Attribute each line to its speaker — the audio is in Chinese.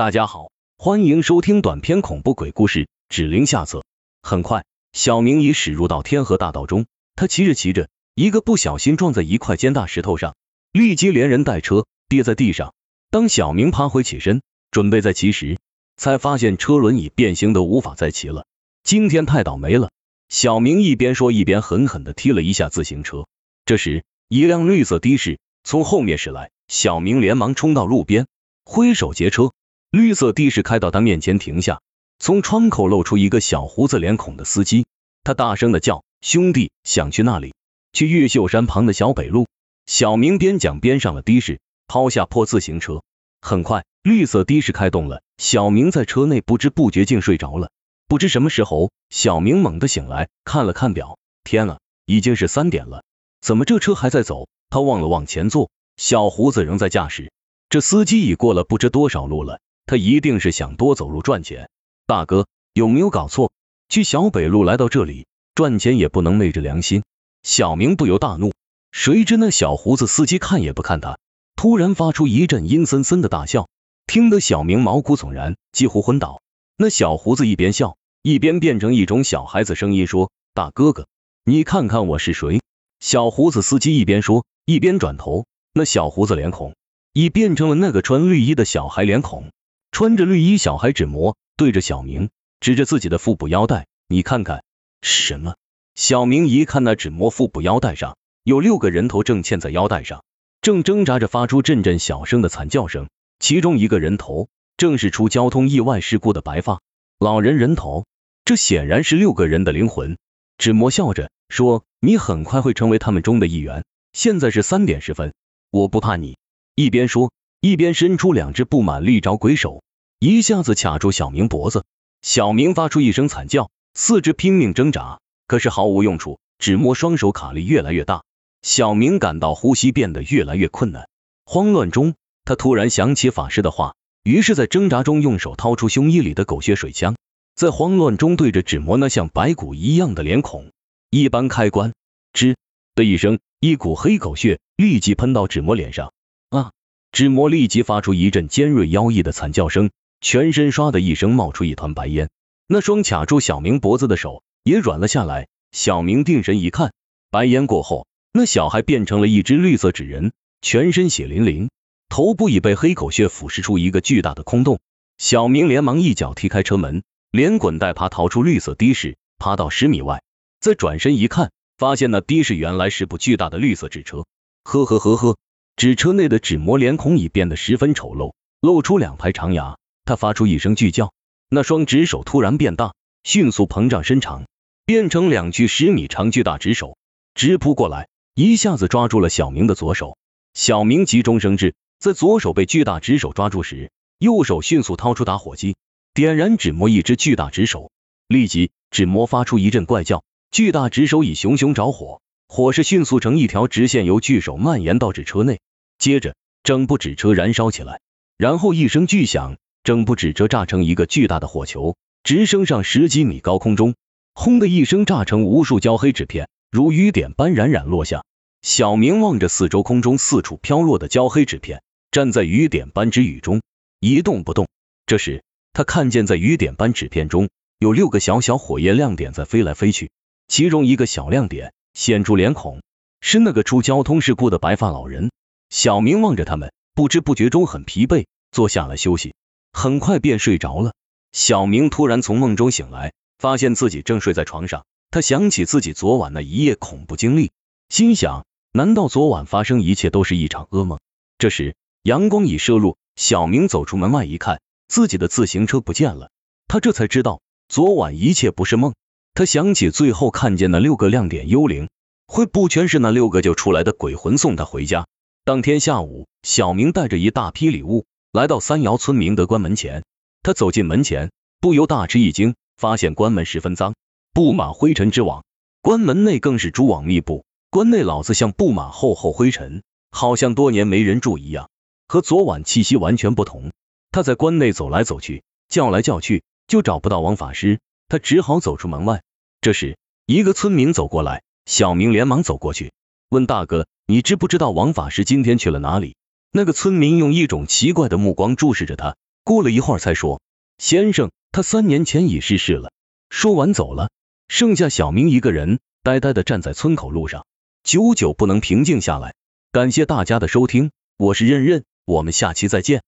Speaker 1: 大家好，欢迎收听短篇恐怖鬼故事《指令下册》。很快，小明已驶入到天河大道中。他骑着骑着，一个不小心撞在一块尖大石头上，立即连人带车跌在地上。当小明爬回起身，准备再骑时，才发现车轮已变形的无法再骑了。今天太倒霉了！小明一边说，一边狠狠地踢了一下自行车。这时，一辆绿色的士从后面驶来，小明连忙冲到路边，挥手截车。绿色的士开到他面前停下，从窗口露出一个小胡子脸孔的司机，他大声的叫：“兄弟，想去那里？去越秀山旁的小北路。”小明边讲边上了的士，抛下破自行车。很快，绿色的士开动了，小明在车内不知不觉竟睡着了。不知什么时候，小明猛地醒来，看了看表，天啊，已经是三点了，怎么这车还在走？他望了望前座，小胡子仍在驾驶，这司机已过了不知多少路了。他一定是想多走路赚钱，大哥有没有搞错？去小北路来到这里赚钱也不能昧着良心。小明不由大怒，谁知那小胡子司机看也不看他，突然发出一阵阴森森的大笑，听得小明毛骨悚然，几乎昏倒。那小胡子一边笑，一边变成一种小孩子声音说：“大哥哥，你看看我是谁？”小胡子司机一边说，一边转头，那小胡子脸孔已变成了那个穿绿衣的小孩脸孔。穿着绿衣小孩纸模对着小明指着自己的腹部腰带，你看看什么？小明一看那纸模腹部腰带上有六个人头正嵌在腰带上，正挣扎着发出阵阵小声的惨叫声。其中一个人头正是出交通意外事故的白发老人人头，这显然是六个人的灵魂。纸模笑着说：“你很快会成为他们中的一员。现在是三点十分，我不怕你。”一边说。一边伸出两只布满利爪鬼手，一下子卡住小明脖子。小明发出一声惨叫，四肢拼命挣扎，可是毫无用处。只摸双手卡力越来越大，小明感到呼吸变得越来越困难。慌乱中，他突然想起法师的话，于是，在挣扎中用手掏出胸衣里的狗血水枪，在慌乱中对着纸模那像白骨一样的脸孔一般开关。吱的一声，一股黑狗血立即喷到纸模脸上。啊！纸模立即发出一阵尖锐妖异的惨叫声，全身唰的一声冒出一团白烟，那双卡住小明脖子的手也软了下来。小明定神一看，白烟过后，那小孩变成了一只绿色纸人，全身血淋淋，头部已被黑狗血腐蚀出一个巨大的空洞。小明连忙一脚踢开车门，连滚带爬逃出绿色的士，爬到十米外，再转身一看，发现那的士原来是部巨大的绿色纸车。呵呵呵呵。纸车内的纸模脸孔已变得十分丑陋，露出两排长牙。他发出一声巨叫，那双纸手突然变大，迅速膨胀伸长，变成两具十米长巨大纸手，直扑过来，一下子抓住了小明的左手。小明急中生智，在左手被巨大纸手抓住时，右手迅速掏出打火机，点燃纸膜一只巨大纸手，立即纸膜发出一阵怪叫，巨大纸手已熊熊着火。火势迅速成一条直线，由巨手蔓延到纸车内，接着整部纸车燃烧起来，然后一声巨响，整部纸车炸成一个巨大的火球，直升上十几米高空中，轰的一声炸成无数焦黑纸片，如雨点般冉冉落下。小明望着四周空中四处飘落的焦黑纸片，站在雨点般之雨中一动不动。这时，他看见在雨点般纸片中有六个小小火焰亮点在飞来飞去，其中一个小亮点。显出脸孔是那个出交通事故的白发老人。小明望着他们，不知不觉中很疲惫，坐下来休息，很快便睡着了。小明突然从梦中醒来，发现自己正睡在床上。他想起自己昨晚那一夜恐怖经历，心想：难道昨晚发生一切都是一场噩梦？这时阳光已射入，小明走出门外一看，自己的自行车不见了。他这才知道，昨晚一切不是梦。他想起最后看见那六个亮点幽灵，会不全是那六个救出来的鬼魂送他回家？当天下午，小明带着一大批礼物来到三窑村明德关门前。他走进门前，不由大吃一惊，发现关门十分脏，布满灰尘之网。关门内更是蛛网密布，关内老子像布满厚厚灰尘，好像多年没人住一样，和昨晚气息完全不同。他在关内走来走去，叫来叫去，就找不到王法师。他只好走出门外。这时，一个村民走过来，小明连忙走过去，问大哥：“你知不知道王法师今天去了哪里？”那个村民用一种奇怪的目光注视着他，过了一会儿才说，先生，他三年前已逝世了。说完走了，剩下小明一个人，呆呆的站在村口路上，久久不能平静下来。感谢大家的收听，我是任任，我们下期再见。